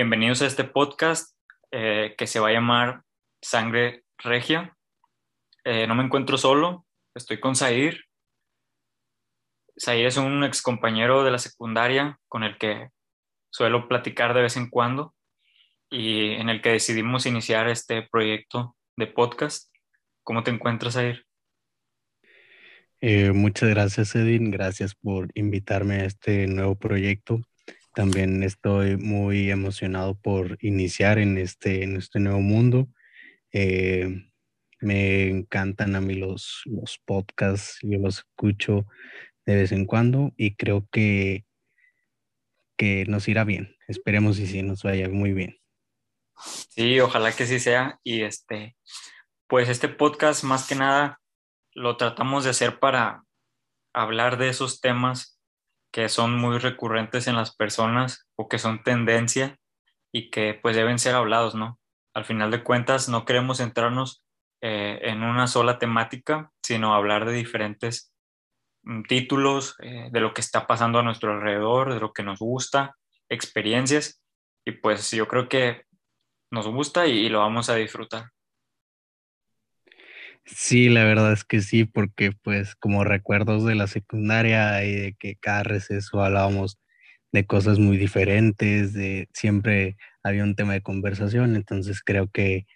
Bienvenidos a este podcast eh, que se va a llamar Sangre Regia. Eh, no me encuentro solo, estoy con Zair. Zair es un ex compañero de la secundaria con el que suelo platicar de vez en cuando y en el que decidimos iniciar este proyecto de podcast. ¿Cómo te encuentras, Zair? Eh, muchas gracias, Edwin. Gracias por invitarme a este nuevo proyecto. También estoy muy emocionado por iniciar en este, en este nuevo mundo. Eh, me encantan a mí los, los podcasts, yo los escucho de vez en cuando y creo que, que nos irá bien. Esperemos y sí nos vaya muy bien. Sí, ojalá que sí sea. Y este, pues este podcast más que nada lo tratamos de hacer para hablar de esos temas que son muy recurrentes en las personas o que son tendencia y que pues deben ser hablados, ¿no? Al final de cuentas no queremos centrarnos eh, en una sola temática, sino hablar de diferentes mm, títulos, eh, de lo que está pasando a nuestro alrededor, de lo que nos gusta, experiencias y pues yo creo que nos gusta y lo vamos a disfrutar. Sí, la verdad es que sí, porque pues como recuerdos de la secundaria y de que cada receso hablábamos de cosas muy diferentes, de siempre había un tema de conversación, entonces creo que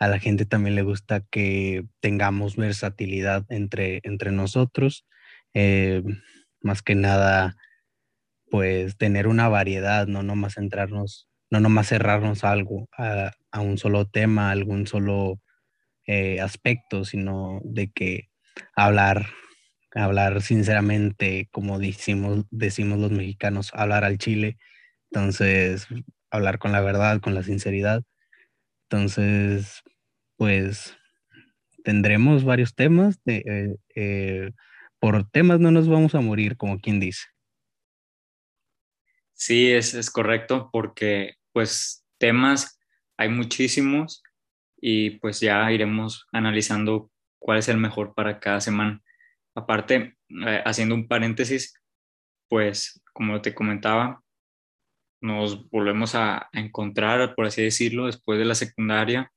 a la gente también le gusta que tengamos versatilidad entre, entre nosotros, eh, más que nada, pues tener una variedad, no nomás centrarnos, no nomás cerrarnos algo, a, a un solo tema, a algún solo eh, aspectos, sino de que hablar, hablar sinceramente, como decimos, decimos los mexicanos, hablar al chile, entonces hablar con la verdad, con la sinceridad. Entonces, pues tendremos varios temas. De, eh, eh, por temas no nos vamos a morir, como quien dice. Sí, es, es correcto, porque pues temas hay muchísimos y pues ya iremos analizando cuál es el mejor para cada semana. Aparte, eh, haciendo un paréntesis, pues como te comentaba, nos volvemos a, encontrar, por así decirlo, después de la secundaria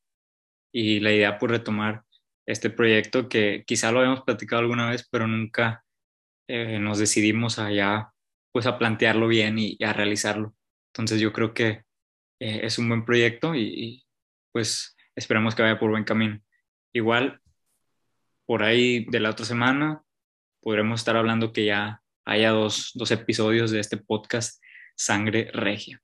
y la idea pues retomar este proyecto que quizá lo habíamos platicado alguna vez, pero nunca eh, nos decidimos allá pues a plantearlo bien y, a realizarlo. Entonces yo creo que eh, es un buen proyecto y pues esperamos que vaya por buen camino. Igual, por ahí de la otra semana, podremos estar hablando que ya haya dos, dos episodios de este podcast, Sangre Regia.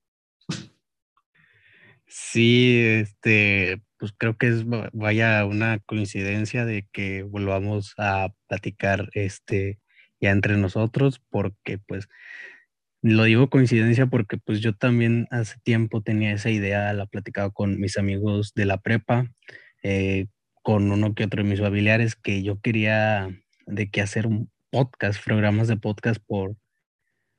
Sí, este, pues creo que es vaya una coincidencia de que volvamos a platicar este ya entre nosotros, porque pues lo digo coincidencia porque pues yo también hace tiempo tenía esa idea, la platicaba con mis amigos de la prepa, eh, con uno que otro de mis familiares, que yo quería de que hacer un podcast, programas de podcast por,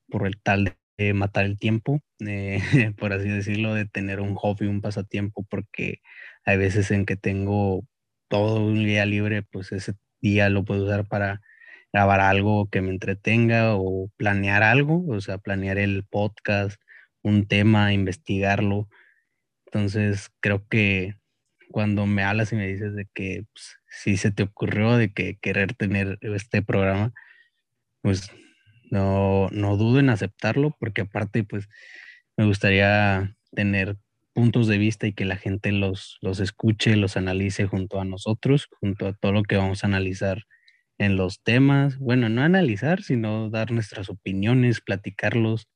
por el tal de matar el tiempo, eh, por así decirlo, de tener un hobby, un pasatiempo, porque hay veces en que tengo todo un día libre, pues ese día lo puedo usar para grabar algo que me entretenga o planear algo, o sea, planear el podcast, un tema, investigarlo. Entonces, creo que cuando me hablas y me dices de que pues, si se te ocurrió de que querer tener este programa, pues no, no dudo en aceptarlo, porque aparte, pues me gustaría tener puntos de vista y que la gente los, los escuche, los analice junto a nosotros, junto a todo lo que vamos a analizar en los temas, bueno, no analizar, sino dar nuestras opiniones, platicarlos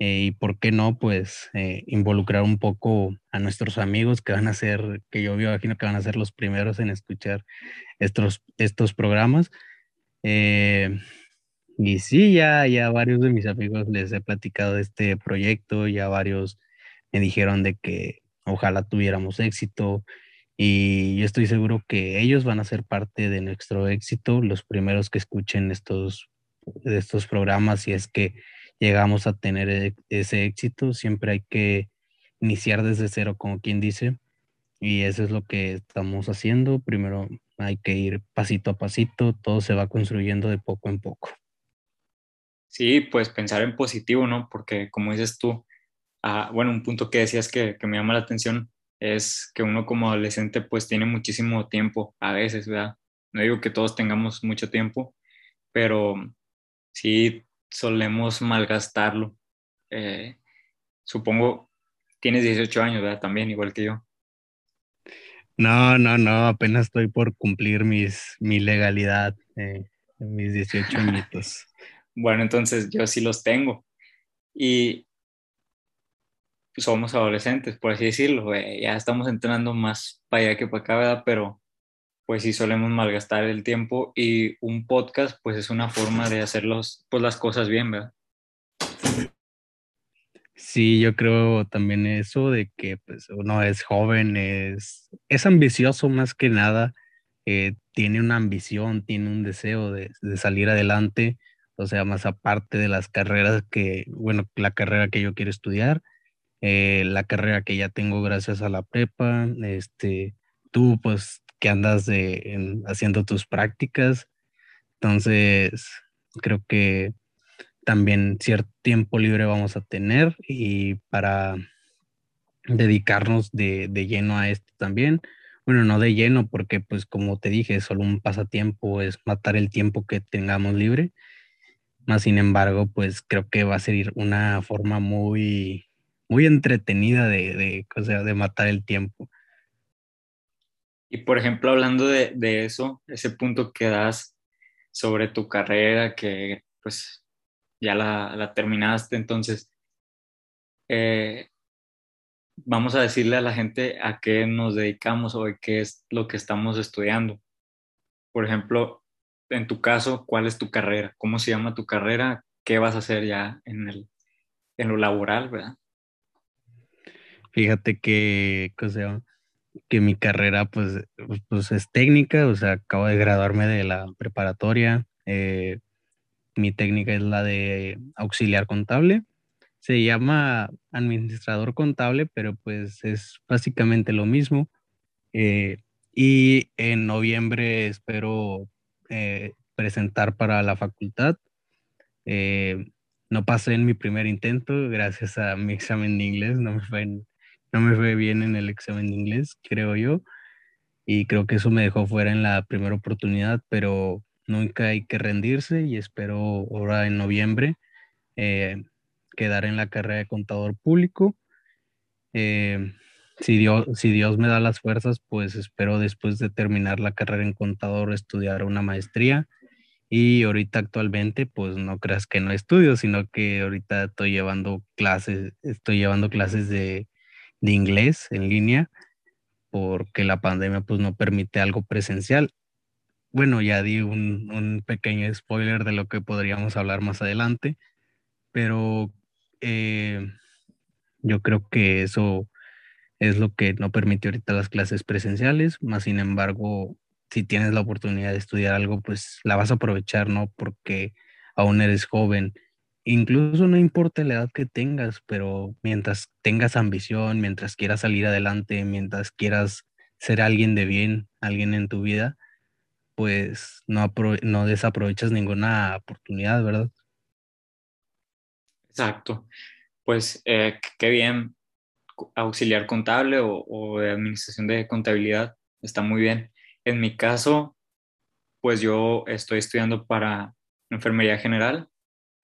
eh, y, ¿por qué no? Pues eh, involucrar un poco a nuestros amigos que van a ser, que yo imagino que van a ser los primeros en escuchar estos, estos programas. Eh, y sí, ya, ya varios de mis amigos les he platicado de este proyecto, ya varios me dijeron de que ojalá tuviéramos éxito y yo estoy seguro que ellos van a ser parte de nuestro éxito, los primeros que escuchen estos, estos programas, si es que llegamos a tener e, ese éxito, siempre hay que iniciar desde cero, como quien dice, y eso es lo que estamos haciendo. Primero hay que ir pasito a pasito, todo se va construyendo de poco en poco. Sí, pues pensar en positivo, ¿no? Porque como dices tú, ah, bueno, un punto que decías que, que me llama la atención es que uno como adolescente pues tiene muchísimo tiempo a veces, ¿verdad? No digo que todos tengamos mucho tiempo, pero sí solemos malgastarlo. Eh, supongo, tienes 18 años, ¿verdad? También, igual que yo. No, no, no, apenas estoy por cumplir mis, mi legalidad, eh, mis 18 añitos. bueno, entonces yo sí los tengo. Y somos adolescentes, por así decirlo. Ya estamos entrenando más para allá que para acá, ¿verdad? Pero pues sí solemos malgastar el tiempo y un podcast pues es una forma de hacer los, pues, las cosas bien, ¿verdad? Sí, yo creo también eso de que pues uno es joven, es, es ambicioso más que nada, eh, tiene una ambición, tiene un deseo de, de, salir adelante, o sea, más aparte de las carreras que, bueno, la carrera que yo quiero estudiar, eh, la carrera que ya tengo gracias a la prepa, este, tú pues que andas haciendo tus prácticas, entonces creo que también cierto tiempo libre vamos a tener y para dedicarnos de, de, lleno a esto también. Bueno, no de lleno porque pues como te dije, solo un pasatiempo, es matar el tiempo que tengamos libre. Más sin embargo, pues creo que va a ser una forma muy, muy entretenida de, de, o de matar el tiempo. Y por ejemplo, hablando de, de, eso, ese punto que das sobre tu carrera, que pues ya la, la terminaste, entonces, eh, vamos a decirle a la gente a qué nos dedicamos o qué es lo que estamos estudiando. Por ejemplo, en tu caso, ¿cuál es tu carrera? ¿Cómo se llama tu carrera? ¿Qué vas a hacer ya en, el, en lo laboral, verdad? Fíjate que, o sea, que mi carrera pues, pues es técnica, o sea, acabo de graduarme de la preparatoria. Eh, mi técnica es la de auxiliar contable. Se llama administrador contable, pero pues es básicamente lo mismo. Eh, y en noviembre espero eh, presentar para la facultad. no pasé en mi primer intento gracias a mi examen de inglés, no me fue en, no me fue bien en el examen de inglés, creo yo, y creo que eso me dejó fuera en la primera oportunidad, pero nunca hay que rendirse y espero ahora en noviembre eh, quedar en la carrera de contador público. Eh, si, Dios, si Dios me da las fuerzas, pues espero después de terminar la carrera en contador estudiar una maestría. Y ahorita actualmente, pues no creas que no estudio, sino que ahorita estoy llevando clases, estoy llevando clases de de inglés en línea porque la pandemia pues no permite algo presencial. Bueno, ya di un, pequeño spoiler de lo que podríamos hablar más adelante, pero eh, yo creo que eso es lo que no permite ahorita las clases presenciales, más sin embargo, si tienes la oportunidad de estudiar algo, pues la vas a aprovechar, ¿no? Porque aún eres joven incluso no importa la edad que tengas, pero mientras tengas ambición, mientras quieras salir adelante, mientras quieras ser alguien de bien, alguien en tu vida, pues no, desaprovechas ninguna oportunidad, ¿verdad? Exacto. Pues eh, qué bien auxiliar contable o, o de administración de contabilidad, está muy bien. En mi caso, pues yo estoy estudiando para enfermería general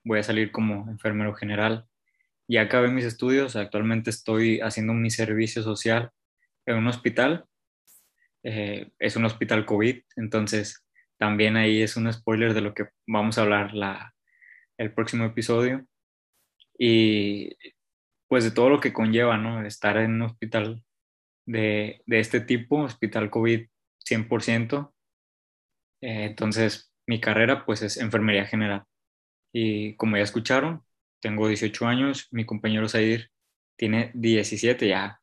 voy a salir como enfermero general. Ya acabé mis estudios, actualmente estoy haciendo mi servicio social en un hospital. Eh, es un hospital COVID, entonces también ahí es un spoiler de lo que vamos a hablar la, el próximo episodio. Y pues de todo lo que conlleva, ¿no? Estar en un hospital de, de este tipo, hospital COVID 100%. Eh, entonces, mi carrera pues es enfermería general. Y como ya escucharon, tengo 18 años, mi compañero Zair tiene 17, ya,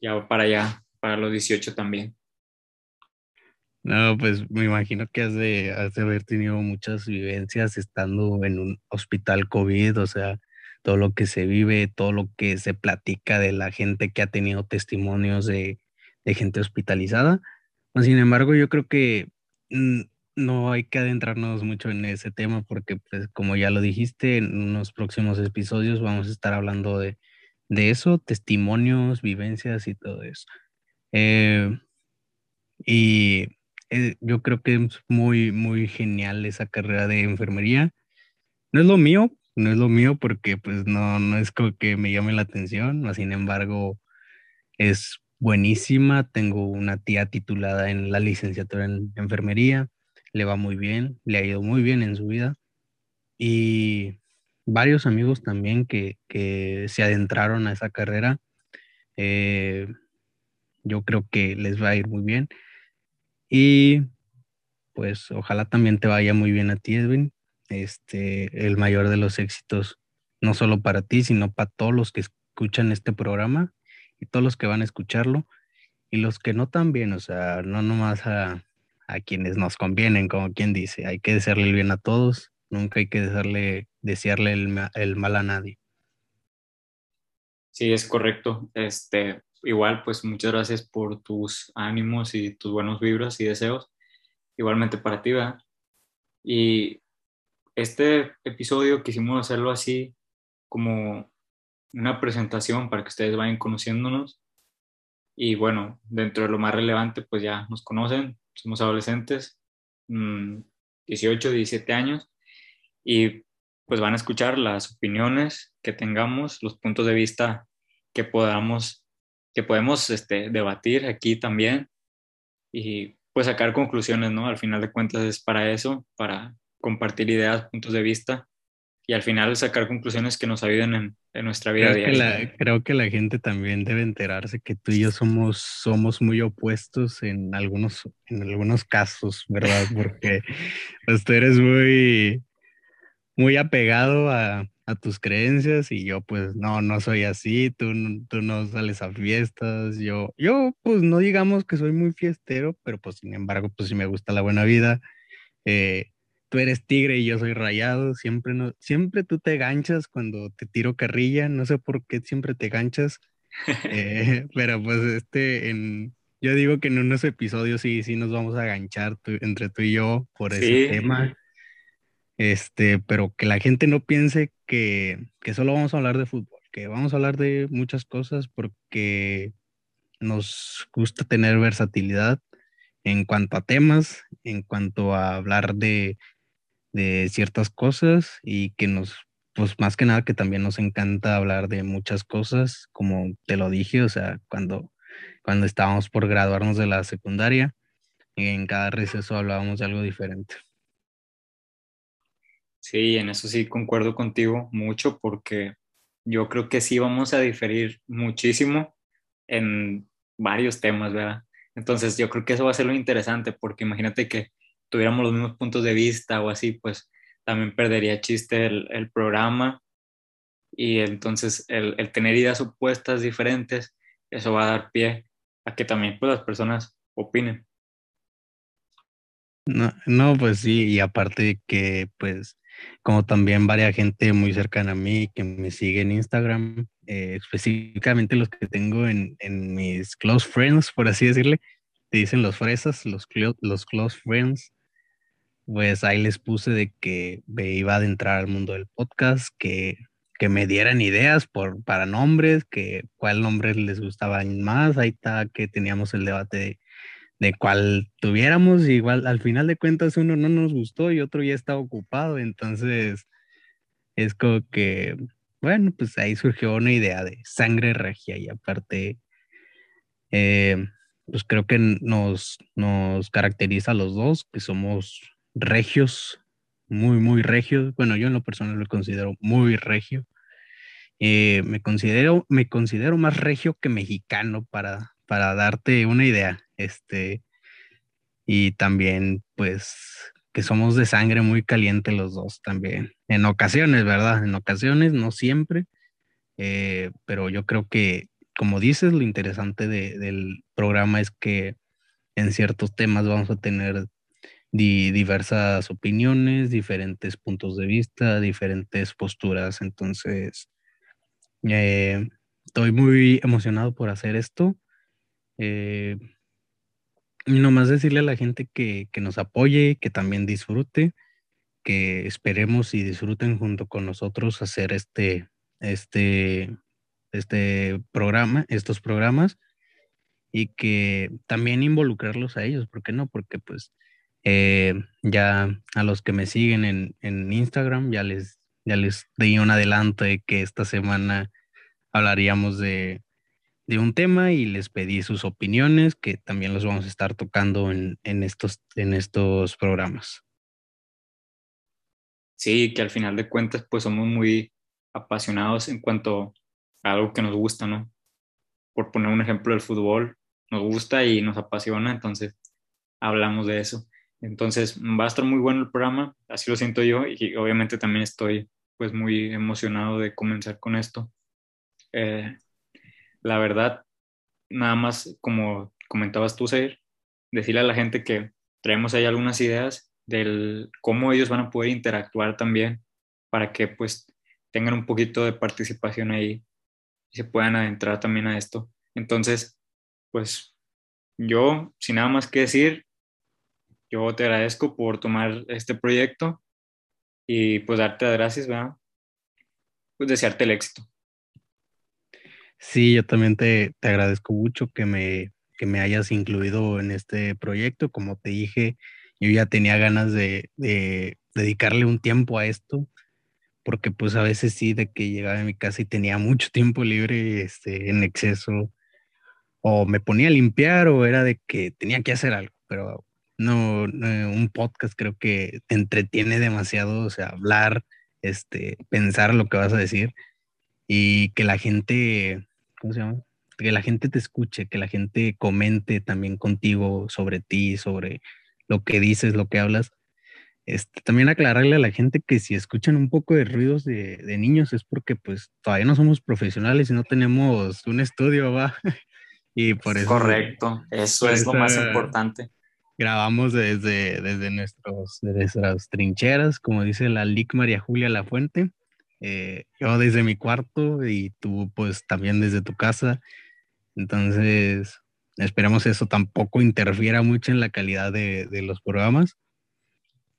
ya para allá, para los 18 también. No, pues me imagino que has de, has de haber tenido muchas vivencias estando en un hospital COVID, o sea, todo lo que se vive, todo lo que se platica de la gente que ha tenido testimonios de, de gente hospitalizada. Sin embargo, yo creo que mm, no hay que adentrarnos mucho en ese tema porque, pues, como ya lo dijiste, en unos próximos episodios vamos a estar hablando de, de eso, testimonios, vivencias y todo eso. Eh, y eh, yo creo que es muy, muy genial esa carrera de enfermería. No es lo mío, no es lo mío porque pues no, no es como que me llame la atención, sin embargo es buenísima. Tengo una tía titulada en la licenciatura en enfermería, le va muy bien, le ha ido muy bien en su vida y varios amigos también que, que se adentraron a esa carrera. Eh, yo creo que les va a ir muy bien. Y pues ojalá también te vaya muy bien a ti, Edwin. Este, el mayor de los éxitos, no solo para ti, sino para todos los que escuchan este programa y todos los que van a escucharlo y los que no también, o sea, no nomás a, a quienes nos convienen, como quien dice, hay que desearle el bien a todos, nunca hay que desearle, desearle el, el mal a nadie. Sí, es correcto. Este, igual, pues muchas gracias por tus ánimos y tus buenos vibras y deseos. Igualmente para ti, ¿verdad? Y este episodio quisimos hacerlo así como una presentación para que ustedes vayan conociéndonos. Y bueno, dentro de lo más relevante, pues ya nos conocen, somos adolescentes, 18, mm, 17 años, y pues van a escuchar las opiniones que tengamos, los puntos de vista que podamos que podemos este, debatir aquí también y pues sacar conclusiones, ¿no? Al final de cuentas es para eso, para compartir ideas, puntos de vista y al final sacar conclusiones que nos ayuden en, en nuestra vida creo diaria. Que la, creo que la gente también debe enterarse que tú y yo somos, somos muy opuestos en algunos, en algunos casos, ¿verdad? Porque pues, tú eres muy, muy apegado a, a tus creencias y yo pues no, no soy así, tú, tú no sales a fiestas, yo, yo pues no digamos que soy muy fiestero, pero pues sin embargo pues sí me gusta la buena vida, eh, tú eres tigre y yo soy rayado, siempre, no, siempre tú te ganchas cuando te tiro carrilla, no sé por qué siempre te ganchas, eh, pero pues este, en, yo digo que en unos episodios sí, sí nos vamos a ganchar entre tú y yo por ese tema. Este, pero que la gente no piense que, que solo vamos a hablar de fútbol, que vamos a hablar de muchas cosas porque nos gusta tener versatilidad en cuanto a temas, en cuanto a hablar de, de ciertas cosas y que nos, pues más que nada que también nos encanta hablar de muchas cosas, como te lo dije, o sea, cuando, cuando estábamos por graduarnos de la secundaria, en cada receso hablábamos de algo diferente. Sí, en eso sí concuerdo contigo mucho porque yo creo que sí vamos a diferir muchísimo en varios temas, ¿verdad? Entonces yo creo que eso va a ser lo interesante porque imagínate que tuviéramos los mismos puntos de vista o así, pues también perdería chiste el, programa y entonces el, el, tener ideas opuestas diferentes, eso va a dar pie a que también pues, las personas opinen. No, no, pues sí, y aparte que pues como también varia gente muy cercana a mí que me sigue en Instagram, eh, específicamente los que tengo en, en, mis close friends, por así decirle, te dicen los fresas, los, los close friends, pues ahí les puse de que me iba a adentrar al mundo del podcast, que, que me dieran ideas por, para nombres, que cuál nombre les gustaba más, ahí está que teníamos el debate de de cual tuviéramos, igual al final de cuentas uno no nos gustó y otro ya estaba ocupado, entonces es como que, bueno, pues ahí surgió una idea de sangre regia y aparte, eh, pues creo que nos, nos caracteriza a los dos, que somos regios, muy, muy regios, bueno, yo en lo personal lo considero muy regio. Eh, me, considero, me considero más regio que mexicano para, para darte una idea. Este, y también, pues, que somos de sangre muy caliente los dos también. En ocasiones, ¿verdad? En ocasiones, no siempre. Eh, pero yo creo que, como dices, lo interesante del programa es que en ciertos temas vamos a tener diversas opiniones, diferentes puntos de vista, diferentes posturas. Entonces, eh, estoy muy emocionado por hacer esto. Eh, nomás decirle a la gente que, nos apoye, que también disfrute, que esperemos y disfruten junto con nosotros hacer este, este, este programa, estos programas y que también involucrarlos a ellos, ¿por qué no? Porque pues eh, ya a los que me siguen en, en, Instagram ya les, ya les di un adelanto de que esta semana hablaríamos de, de, un tema y les pedí sus opiniones que también los vamos a estar tocando en, en, estos, en estos programas. Sí, que al final de cuentas pues somos muy apasionados en cuanto a algo que nos gusta, ¿no? Por poner un ejemplo, el fútbol nos gusta y nos apasiona, entonces hablamos de eso. Entonces va a estar muy bueno el programa, así lo siento yo y obviamente también estoy pues muy emocionado de comenzar con esto. Eh, la verdad, nada más como comentabas tú, Seir, decirle a la gente que traemos ahí algunas ideas del cómo ellos van a poder interactuar también para que pues tengan un poquito de participación ahí y se puedan adentrar también a esto. Entonces, pues yo, sin nada más que decir, yo te agradezco por tomar este proyecto y pues darte las gracias, ¿verdad? Pues desearte el éxito. Sí, yo también te, te agradezco mucho que me, que me hayas incluido en este proyecto. Como te dije, yo ya tenía ganas de, de, dedicarle un tiempo a esto, porque pues a veces sí, de que llegaba a mi casa y tenía mucho tiempo libre este, en exceso, o me ponía a limpiar o era de que tenía que hacer algo, pero no, un podcast creo que te entretiene demasiado, o sea, hablar, este, pensar lo que vas a decir y que la gente, ¿cómo se llama? Que la gente te escuche, que la gente comente también contigo sobre ti, sobre lo que dices, lo que hablas. Este, también aclararle a la gente que si escuchan un poco de ruidos de, de niños es porque pues todavía no somos profesionales y no tenemos un estudio, va. y por eso... Correcto, eso es lo más importante grabamos desde, desde, nuestros, nuestras trincheras, como dice la LIC María Julia La Fuente. Eh, yo desde mi cuarto y tú pues también desde tu casa. Entonces, esperamos eso tampoco interfiera mucho en la calidad de, de los programas.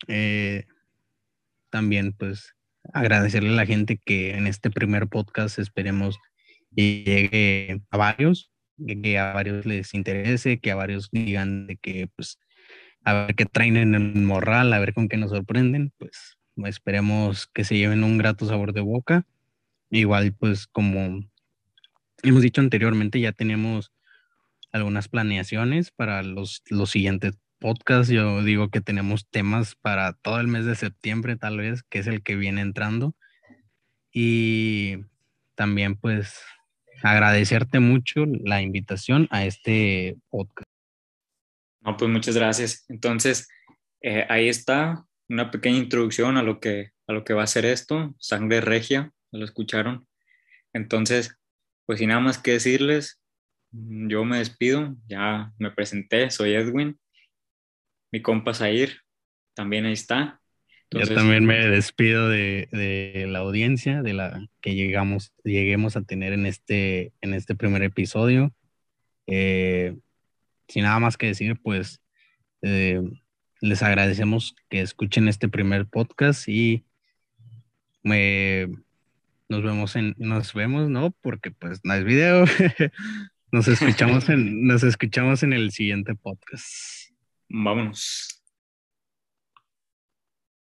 Eh, también pues agradecerle a la gente que en este primer podcast esperemos llegue a varios, que a varios les interese, que a varios digan de que pues a ver qué traen en el morral, a ver con qué nos sorprenden, pues esperemos que se lleven un grato sabor de boca. Igual, pues como hemos dicho anteriormente, ya tenemos algunas planeaciones para los, los siguientes podcasts. Yo digo que tenemos temas para todo el mes de septiembre, tal vez, que es el que viene entrando. Y también, pues, agradecerte mucho la invitación a este podcast. No, pues muchas gracias. Entonces, eh, ahí está una pequeña introducción a lo, que, a lo que va a ser esto, Sangre Regia, lo escucharon. Entonces, pues sin nada más que decirles, yo me despido, ya me presenté, soy Edwin, mi compa Zair, también ahí está. yo también me despido de, de, la audiencia, de la que llegamos, lleguemos a tener en este, en este primer episodio. Eh, sin nada más que decir, pues eh, les agradecemos que escuchen este primer podcast y me, nos vemos en, nos vemos, ¿no? Porque pues no es video. nos escuchamos en, nos escuchamos en el siguiente podcast. Vámonos.